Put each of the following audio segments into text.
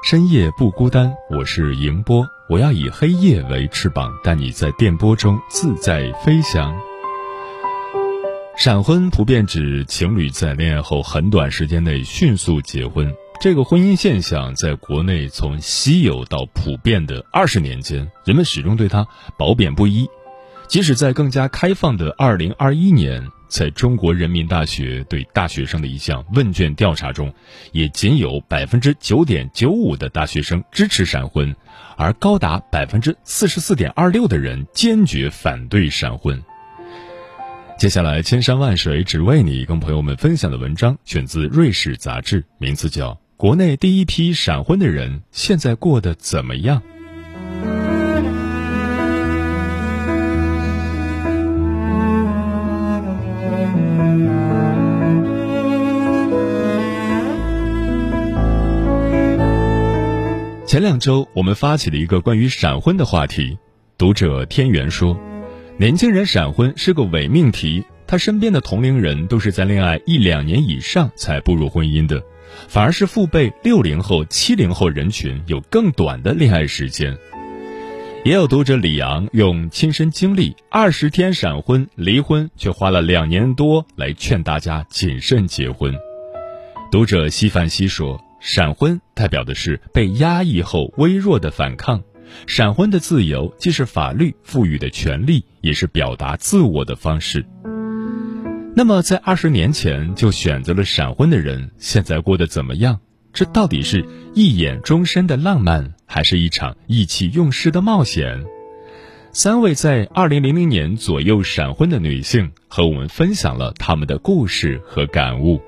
深夜不孤单，我是迎波，我要以黑夜为翅膀，带你在电波中自在飞翔。闪婚普遍指情侣在恋爱后很短时间内迅速结婚，这个婚姻现象在国内从稀有到普遍的二十年间，人们始终对它褒贬不一。即使在更加开放的二零二一年，在中国人民大学对大学生的一项问卷调查中，也仅有百分之九点九五的大学生支持闪婚，而高达百分之四十四点二六的人坚决反对闪婚。接下来，千山万水只为你，跟朋友们分享的文章选自《瑞士杂志》，名字叫《国内第一批闪婚的人现在过得怎么样》。前两周，我们发起了一个关于闪婚的话题。读者天元说，年轻人闪婚是个伪命题。他身边的同龄人都是在恋爱一两年以上才步入婚姻的，反而是父辈六零后、七零后人群有更短的恋爱时间。也有读者李阳用亲身经历二十天闪婚离婚，却花了两年多来劝大家谨慎结婚。读者西范西说。闪婚代表的是被压抑后微弱的反抗，闪婚的自由既是法律赋予的权利，也是表达自我的方式。那么，在二十年前就选择了闪婚的人，现在过得怎么样？这到底是一眼终身的浪漫，还是一场意气用事的冒险？三位在二零零零年左右闪婚的女性和我们分享了他们的故事和感悟。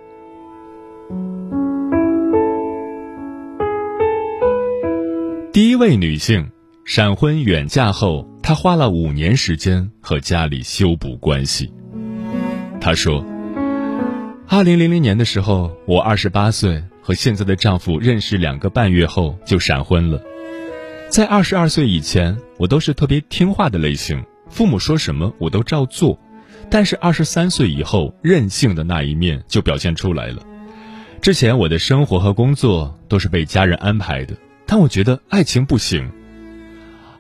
第一位女性闪婚远嫁后，她花了五年时间和家里修补关系。她说：“二零零零年的时候，我二十八岁，和现在的丈夫认识两个半月后就闪婚了。在二十二岁以前，我都是特别听话的类型，父母说什么我都照做。但是二十三岁以后，任性的那一面就表现出来了。之前我的生活和工作都是被家人安排的。”但我觉得爱情不行。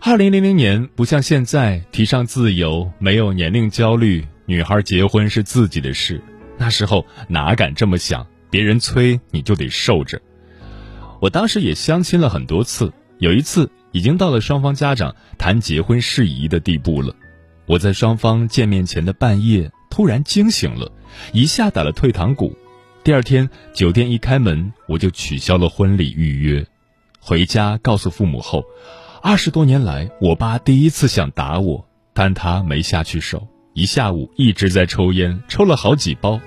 二零零零年不像现在提倡自由，没有年龄焦虑，女孩结婚是自己的事。那时候哪敢这么想？别人催你就得受着。我当时也相亲了很多次，有一次已经到了双方家长谈结婚事宜的地步了。我在双方见面前的半夜突然惊醒了，一下打了退堂鼓。第二天酒店一开门，我就取消了婚礼预约。回家告诉父母后，二十多年来，我爸第一次想打我，但他没下去手，一下午一直在抽烟，抽了好几包。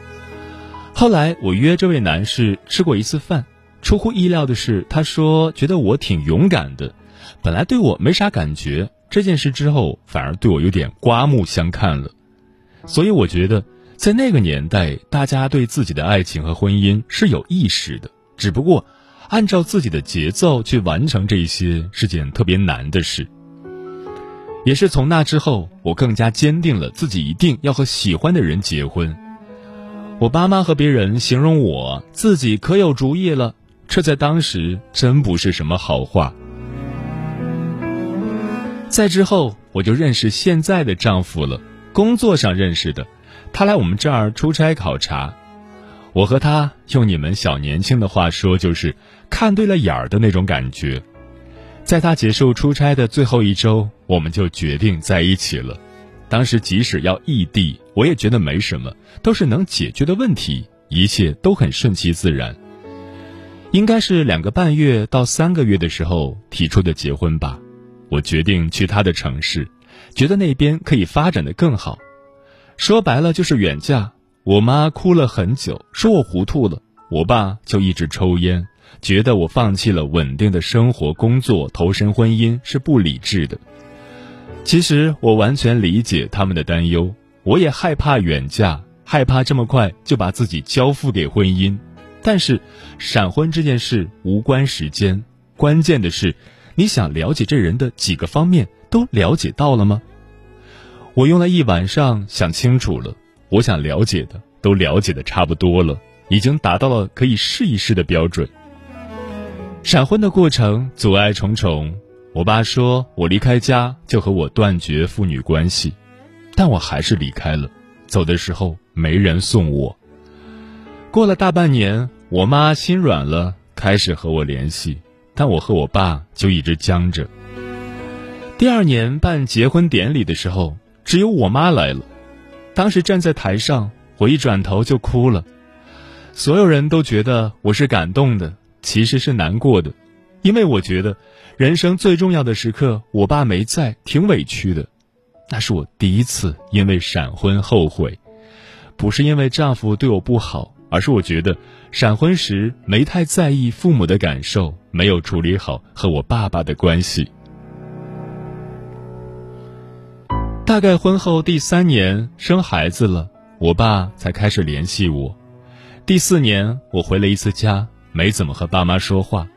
后来我约这位男士吃过一次饭，出乎意料的是，他说觉得我挺勇敢的，本来对我没啥感觉，这件事之后反而对我有点刮目相看了。所以我觉得，在那个年代，大家对自己的爱情和婚姻是有意识的，只不过。按照自己的节奏去完成这些是件特别难的事，也是从那之后，我更加坚定了自己一定要和喜欢的人结婚。我爸妈和别人形容我自己可有主意了，这在当时真不是什么好话。再之后，我就认识现在的丈夫了，工作上认识的，他来我们这儿出差考察。我和他用你们小年轻的话说，就是看对了眼儿的那种感觉。在他结束出差的最后一周，我们就决定在一起了。当时即使要异地，我也觉得没什么，都是能解决的问题，一切都很顺其自然。应该是两个半月到三个月的时候提出的结婚吧。我决定去他的城市，觉得那边可以发展的更好。说白了就是远嫁。我妈哭了很久，说我糊涂了。我爸就一直抽烟。觉得我放弃了稳定的生活、工作，投身婚姻是不理智的。其实我完全理解他们的担忧，我也害怕远嫁，害怕这么快就把自己交付给婚姻。但是，闪婚这件事无关时间，关键的是，你想了解这人的几个方面都了解到了吗？我用了一晚上想清楚了，我想了解的都了解的差不多了，已经达到了可以试一试的标准。闪婚的过程阻碍重重，我爸说我离开家就和我断绝父女关系，但我还是离开了。走的时候没人送我。过了大半年，我妈心软了，开始和我联系，但我和我爸就一直僵着。第二年办结婚典礼的时候，只有我妈来了，当时站在台上，我一转头就哭了，所有人都觉得我是感动的。其实是难过的，因为我觉得人生最重要的时刻，我爸没在，挺委屈的。那是我第一次因为闪婚后悔，不是因为丈夫对我不好，而是我觉得闪婚时没太在意父母的感受，没有处理好和我爸爸的关系。大概婚后第三年生孩子了，我爸才开始联系我。第四年我回了一次家。没怎么和爸妈说话，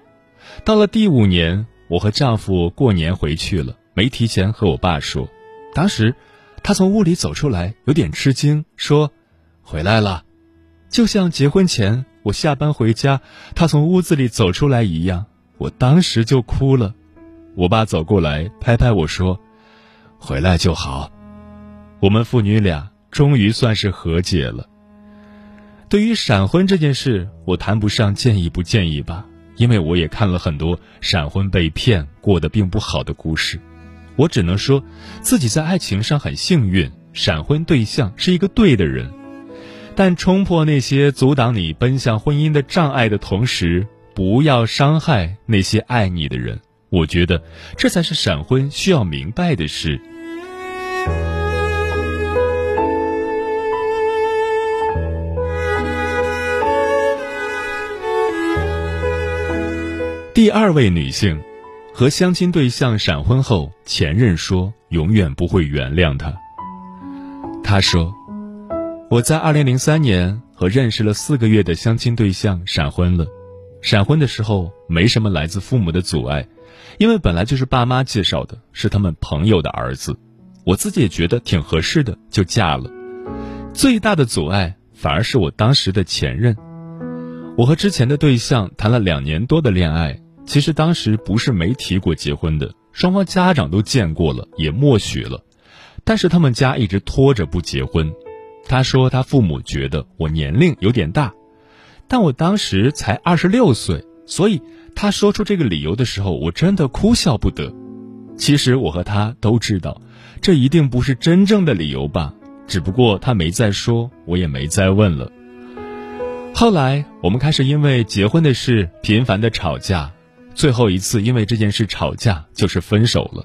到了第五年，我和丈夫过年回去了，没提前和我爸说。当时，他从屋里走出来，有点吃惊，说：“回来了。”就像结婚前我下班回家，他从屋子里走出来一样。我当时就哭了。我爸走过来拍拍我说：“回来就好。”我们父女俩终于算是和解了。对于闪婚这件事，我谈不上建议不建议吧，因为我也看了很多闪婚被骗过得并不好的故事。我只能说，自己在爱情上很幸运，闪婚对象是一个对的人。但冲破那些阻挡你奔向婚姻的障碍的同时，不要伤害那些爱你的人。我觉得这才是闪婚需要明白的事。第二位女性，和相亲对象闪婚后，前任说永远不会原谅她。她说：“我在二零零三年和认识了四个月的相亲对象闪婚了。闪婚的时候没什么来自父母的阻碍，因为本来就是爸妈介绍的，是他们朋友的儿子，我自己也觉得挺合适的，就嫁了。最大的阻碍反而是我当时的前任。我和之前的对象谈了两年多的恋爱。”其实当时不是没提过结婚的，双方家长都见过了，也默许了，但是他们家一直拖着不结婚。他说他父母觉得我年龄有点大，但我当时才二十六岁，所以他说出这个理由的时候，我真的哭笑不得。其实我和他都知道，这一定不是真正的理由吧，只不过他没再说，我也没再问了。后来我们开始因为结婚的事频繁的吵架。最后一次因为这件事吵架，就是分手了。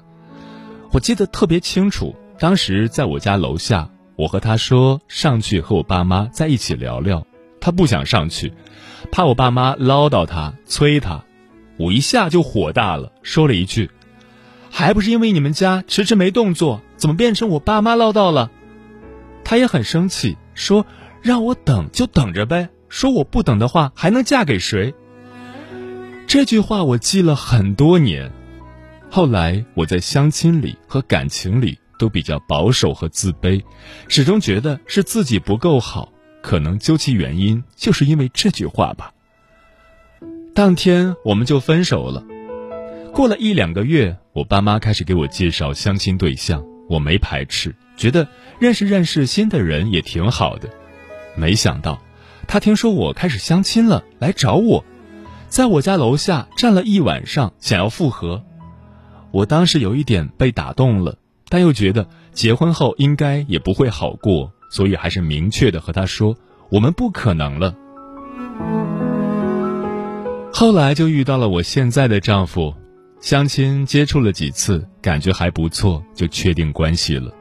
我记得特别清楚，当时在我家楼下，我和他说上去和我爸妈在一起聊聊，他不想上去，怕我爸妈唠叨他、催他。我一下就火大了，说了一句：“还不是因为你们家迟迟没动作，怎么变成我爸妈唠叨了？”他也很生气，说：“让我等就等着呗，说我不等的话，还能嫁给谁？”这句话我记了很多年，后来我在相亲里和感情里都比较保守和自卑，始终觉得是自己不够好，可能究其原因就是因为这句话吧。当天我们就分手了。过了一两个月，我爸妈开始给我介绍相亲对象，我没排斥，觉得认识认识新的人也挺好的。没想到，他听说我开始相亲了，来找我。在我家楼下站了一晚上，想要复合，我当时有一点被打动了，但又觉得结婚后应该也不会好过，所以还是明确的和他说，我们不可能了。后来就遇到了我现在的丈夫，相亲接触了几次，感觉还不错，就确定关系了。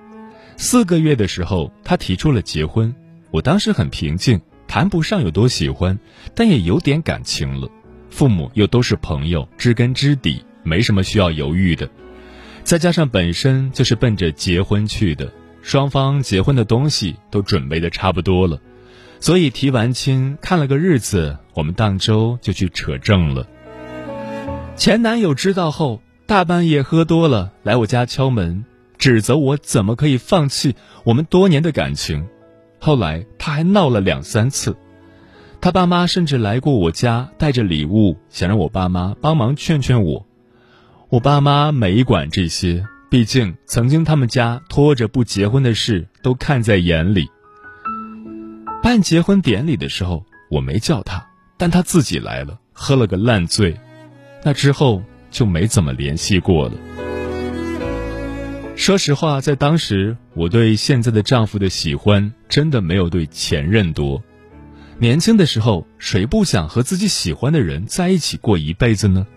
四个月的时候，他提出了结婚，我当时很平静，谈不上有多喜欢，但也有点感情了。父母又都是朋友，知根知底，没什么需要犹豫的。再加上本身就是奔着结婚去的，双方结婚的东西都准备的差不多了。所以提完亲，看了个日子，我们当周就去扯证了。前男友知道后，大半夜喝多了来我家敲门，指责我怎么可以放弃我们多年的感情。后来他还闹了两三次，他爸妈甚至来过我家，带着礼物，想让我爸妈帮忙劝劝我。我爸妈没管这些，毕竟曾经他们家拖着不结婚的事都看在眼里。办结婚典礼的时候，我没叫他，但他自己来了，喝了个烂醉。那之后就没怎么联系过了。说实话，在当时，我对现在的丈夫的喜欢真的没有对前任多。年轻的时候，谁不想和自己喜欢的人在一起过一辈子呢？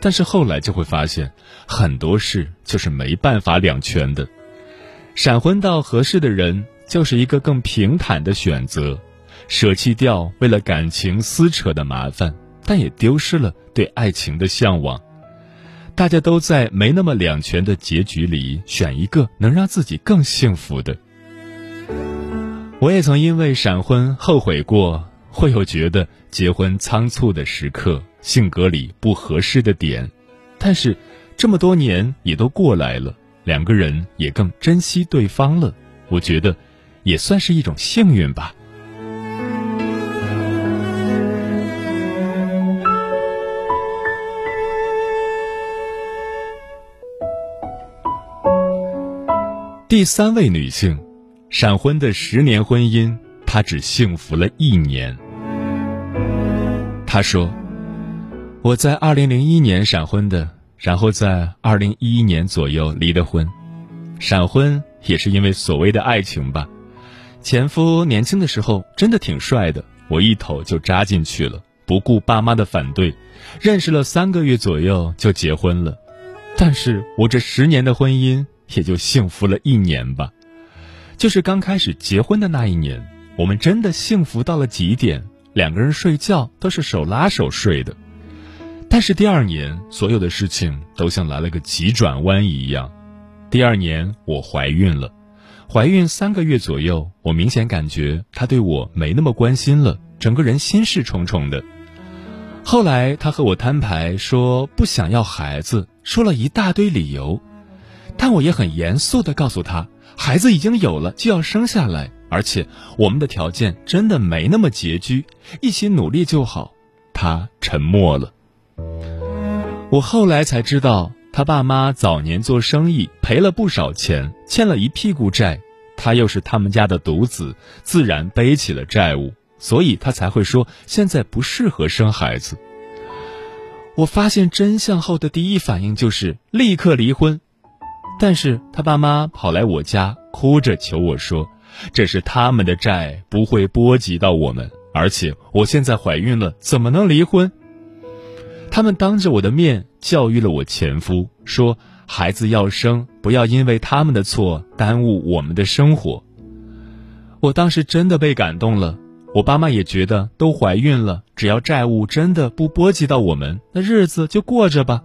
但是后来就会发现，很多事就是没办法两全的。闪婚到合适的人。就是一个更平坦的选择，舍弃掉为了感情撕扯的麻烦，但也丢失了对爱情的向往。大家都在没那么两全的结局里选一个能让自己更幸福的。我也曾因为闪婚后悔过，会有觉得结婚仓促的时刻，性格里不合适的点，但是这么多年也都过来了，两个人也更珍惜对方了。我觉得。也算是一种幸运吧。第三位女性，闪婚的十年婚姻，她只幸福了一年。她说：“我在二零零一年闪婚的，然后在二零一一年左右离的婚。闪婚也是因为所谓的爱情吧。”前夫年轻的时候真的挺帅的，我一头就扎进去了，不顾爸妈的反对，认识了三个月左右就结婚了。但是我这十年的婚姻也就幸福了一年吧，就是刚开始结婚的那一年，我们真的幸福到了极点，两个人睡觉都是手拉手睡的。但是第二年，所有的事情都像来了个急转弯一样，第二年我怀孕了。怀孕三个月左右，我明显感觉他对我没那么关心了，整个人心事重重的。后来他和我摊牌说不想要孩子，说了一大堆理由，但我也很严肃的告诉他，孩子已经有了就要生下来，而且我们的条件真的没那么拮据，一起努力就好。他沉默了。我后来才知道。他爸妈早年做生意赔了不少钱，欠了一屁股债，他又是他们家的独子，自然背起了债务，所以他才会说现在不适合生孩子。我发现真相后的第一反应就是立刻离婚，但是他爸妈跑来我家，哭着求我说，这是他们的债，不会波及到我们，而且我现在怀孕了，怎么能离婚？他们当着我的面教育了我前夫，说孩子要生，不要因为他们的错耽误我们的生活。我当时真的被感动了，我爸妈也觉得都怀孕了，只要债务真的不波及到我们，那日子就过着吧。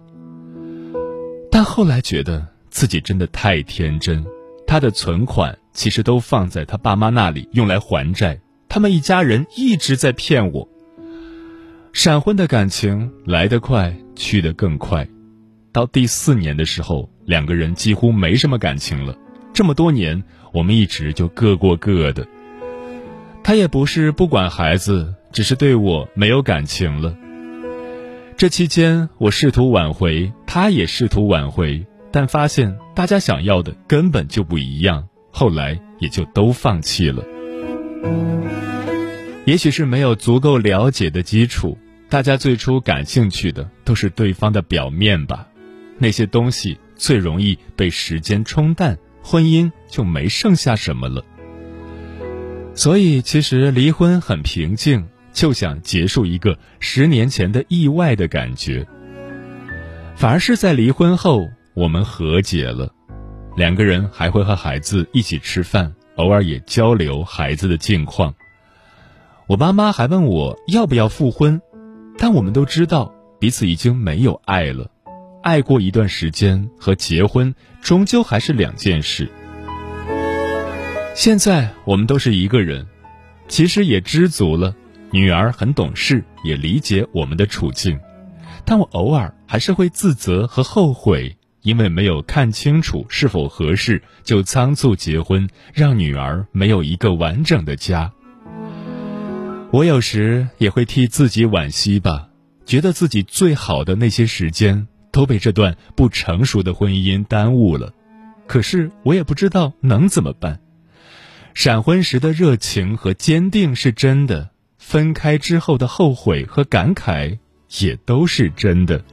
但后来觉得自己真的太天真，他的存款其实都放在他爸妈那里用来还债，他们一家人一直在骗我。闪婚的感情来得快，去得更快。到第四年的时候，两个人几乎没什么感情了。这么多年，我们一直就各过各的。他也不是不管孩子，只是对我没有感情了。这期间，我试图挽回，他也试图挽回，但发现大家想要的根本就不一样。后来也就都放弃了。也许是没有足够了解的基础。大家最初感兴趣的都是对方的表面吧，那些东西最容易被时间冲淡，婚姻就没剩下什么了。所以，其实离婚很平静，就想结束一个十年前的意外的感觉。反而是在离婚后，我们和解了，两个人还会和孩子一起吃饭，偶尔也交流孩子的近况。我爸妈还问我要不要复婚，但我们都知道彼此已经没有爱了，爱过一段时间和结婚终究还是两件事。现在我们都是一个人，其实也知足了。女儿很懂事，也理解我们的处境，但我偶尔还是会自责和后悔，因为没有看清楚是否合适就仓促结婚，让女儿没有一个完整的家。我有时也会替自己惋惜吧，觉得自己最好的那些时间都被这段不成熟的婚姻耽误了，可是我也不知道能怎么办。闪婚时的热情和坚定是真的，分开之后的后悔和感慨也都是真的。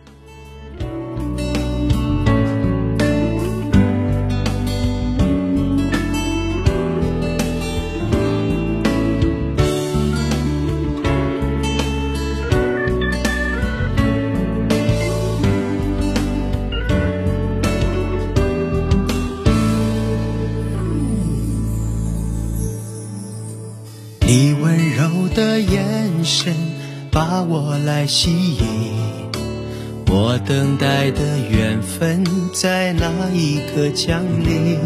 吸引，我等待的缘分在那一刻降临。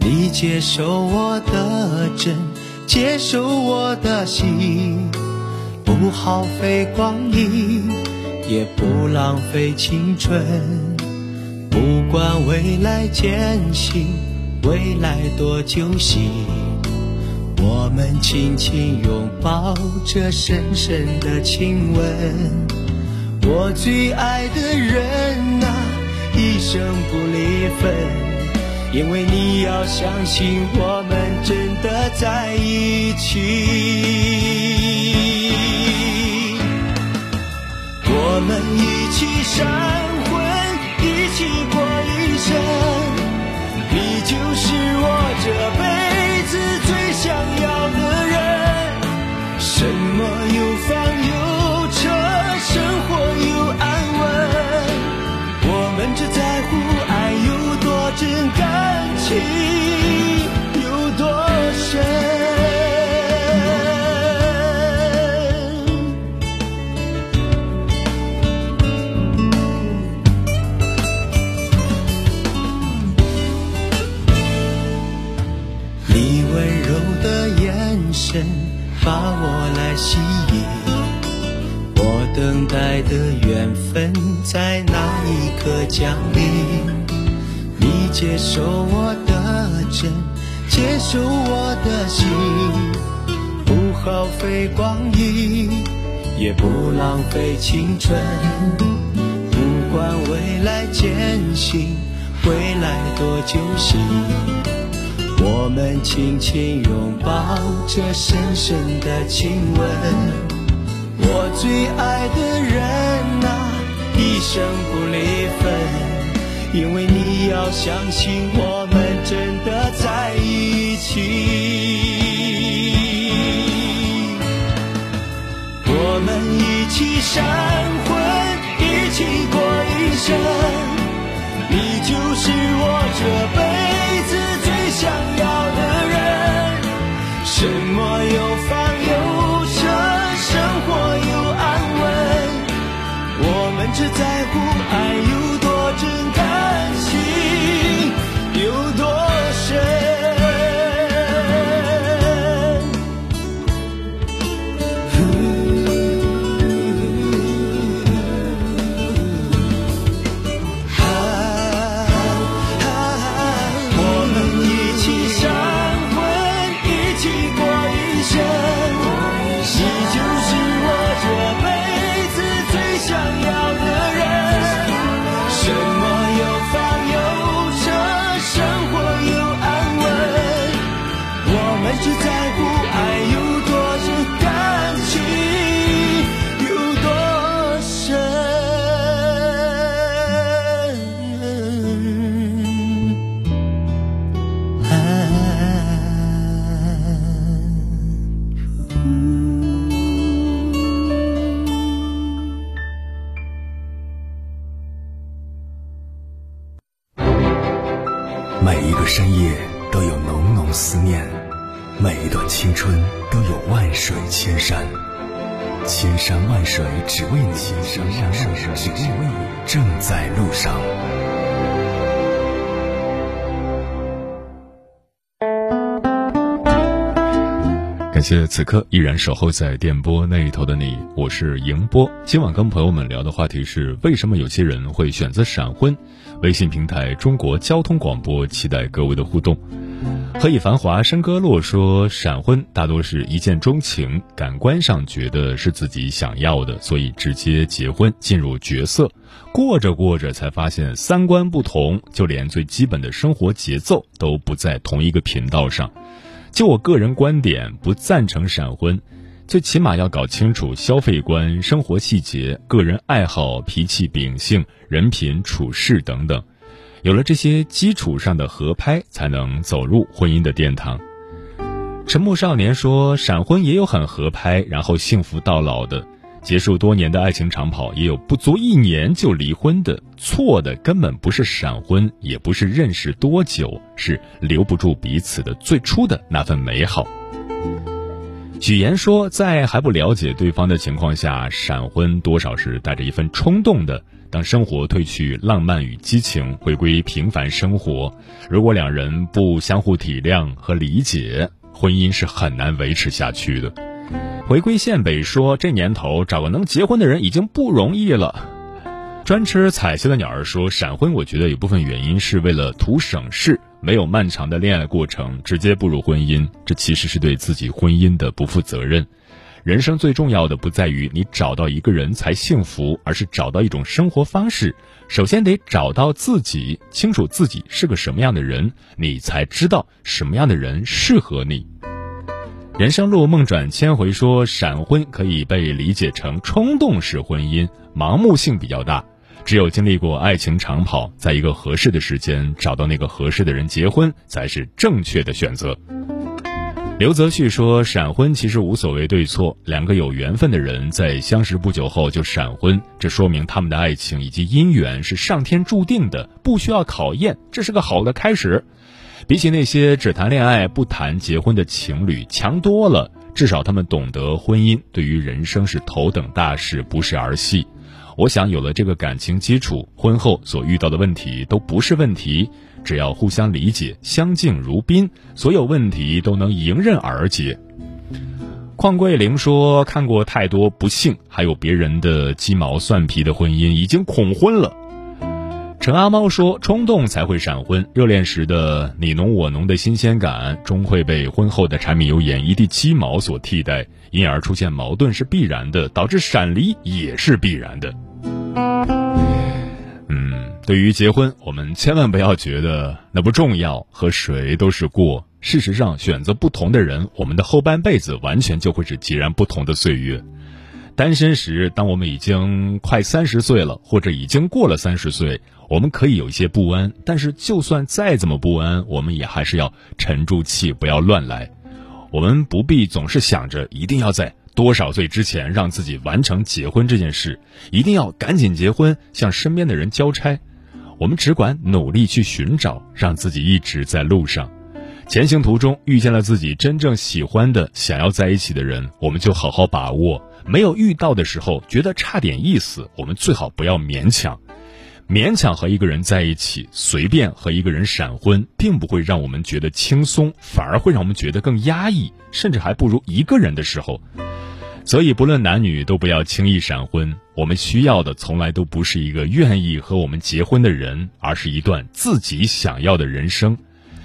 你接受我的真，接受我的心，不耗费光阴，也不浪费青春。不管未来艰辛，未来多揪心。我们紧紧拥抱着深深的亲吻，我最爱的人啊，一生不离分，因为你要相信我们真的在一起。我们一起闪婚，一起过一生，你就是我这辈。想要的人，什么有房有分在那一刻降临。你接受我的真，接受我的心，不耗费光阴，也不浪费青春。不管未来艰辛，未来多揪心。我们轻轻拥抱着深深的亲吻，我最爱的人，一生不离分，因为你要相信我们真的在一起。我们一起闪婚，一起过一生，你就是我这辈子最。想要的人，什么在谢此刻依然守候在电波那一头的你，我是迎波。今晚跟朋友们聊的话题是：为什么有些人会选择闪婚？微信平台中国交通广播，期待各位的互动。何以繁华笙歌落说，闪婚大多是一见钟情，感官上觉得是自己想要的，所以直接结婚进入角色，过着过着才发现三观不同，就连最基本的生活节奏都不在同一个频道上。就我个人观点，不赞成闪婚，最起码要搞清楚消费观、生活细节、个人爱好、脾气秉性、人品处事等等。有了这些基础上的合拍，才能走入婚姻的殿堂。沉默少年说，闪婚也有很合拍，然后幸福到老的。结束多年的爱情长跑，也有不足一年就离婚的。错的根本不是闪婚，也不是认识多久，是留不住彼此的最初的那份美好。许言说，在还不了解对方的情况下，闪婚多少是带着一份冲动的。当生活褪去浪漫与激情，回归平凡生活，如果两人不相互体谅和理解，婚姻是很难维持下去的。回归线北说，这年头找个能结婚的人已经不容易了。专吃彩色的鸟儿说，闪婚我觉得有部分原因是为了图省事，没有漫长的恋爱过程，直接步入婚姻，这其实是对自己婚姻的不负责任。人生最重要的不在于你找到一个人才幸福，而是找到一种生活方式。首先得找到自己，清楚自己是个什么样的人，你才知道什么样的人适合你。人生路梦转千回说，闪婚可以被理解成冲动式婚姻，盲目性比较大。只有经历过爱情长跑，在一个合适的时间找到那个合适的人结婚，才是正确的选择。刘泽旭说，闪婚其实无所谓对错，两个有缘分的人在相识不久后就闪婚，这说明他们的爱情以及姻缘是上天注定的，不需要考验，这是个好的开始。比起那些只谈恋爱不谈结婚的情侣强多了，至少他们懂得婚姻对于人生是头等大事，不是儿戏。我想有了这个感情基础，婚后所遇到的问题都不是问题，只要互相理解，相敬如宾，所有问题都能迎刃而解。邝桂玲说：“看过太多不幸，还有别人的鸡毛蒜皮的婚姻，已经恐婚了。”陈阿猫说：“冲动才会闪婚，热恋时的你侬我侬的新鲜感，终会被婚后的柴米油盐一地鸡毛所替代，因而出现矛盾是必然的，导致闪离也是必然的。”嗯，对于结婚，我们千万不要觉得那不重要，和谁都是过。事实上，选择不同的人，我们的后半辈子完全就会是截然不同的岁月。单身时，当我们已经快三十岁了，或者已经过了三十岁。我们可以有一些不安，但是就算再怎么不安，我们也还是要沉住气，不要乱来。我们不必总是想着一定要在多少岁之前让自己完成结婚这件事，一定要赶紧结婚，向身边的人交差。我们只管努力去寻找，让自己一直在路上。前行途中遇见了自己真正喜欢的、想要在一起的人，我们就好好把握。没有遇到的时候，觉得差点意思，我们最好不要勉强。勉强和一个人在一起，随便和一个人闪婚，并不会让我们觉得轻松，反而会让我们觉得更压抑，甚至还不如一个人的时候。所以，不论男女，都不要轻易闪婚。我们需要的从来都不是一个愿意和我们结婚的人，而是一段自己想要的人生。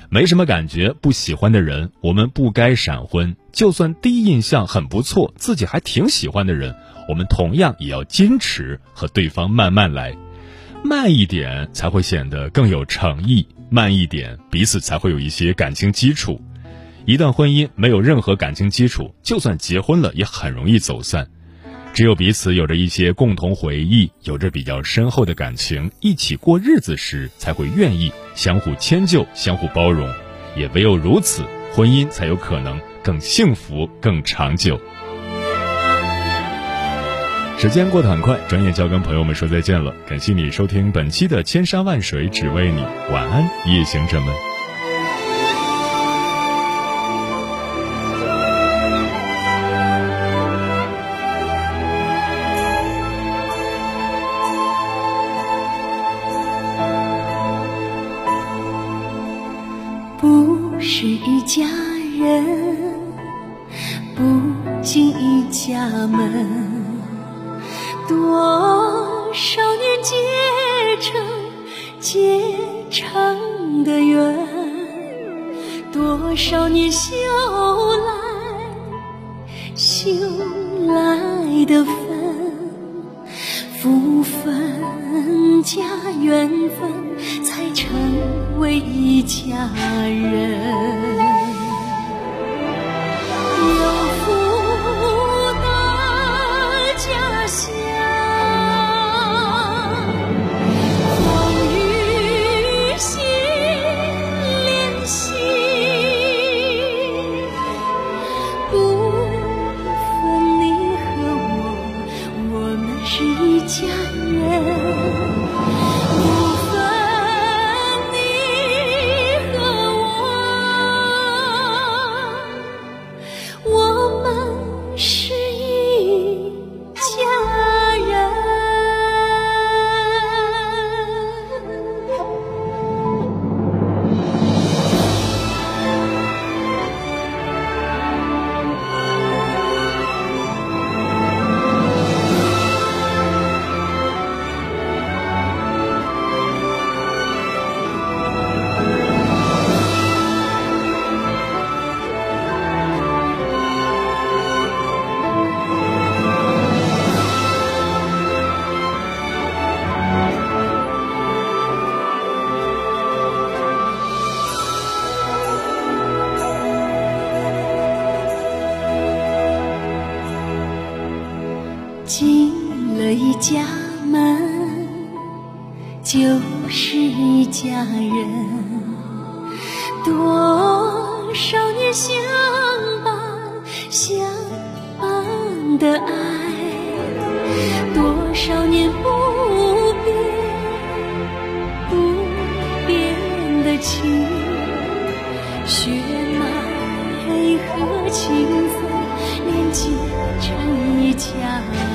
没什么感觉、不喜欢的人，我们不该闪婚。就算第一印象很不错，自己还挺喜欢的人，我们同样也要坚持和对方慢慢来。慢一点才会显得更有诚意，慢一点彼此才会有一些感情基础。一段婚姻没有任何感情基础，就算结婚了也很容易走散。只有彼此有着一些共同回忆，有着比较深厚的感情，一起过日子时才会愿意相互迁就、相互包容。也唯有如此，婚姻才有可能更幸福、更长久。时间过得很快，转眼就要跟朋友们说再见了。感谢你收听本期的《千山万水只为你》，晚安，夜行者们。不是一家人，不进一家门。家人。家。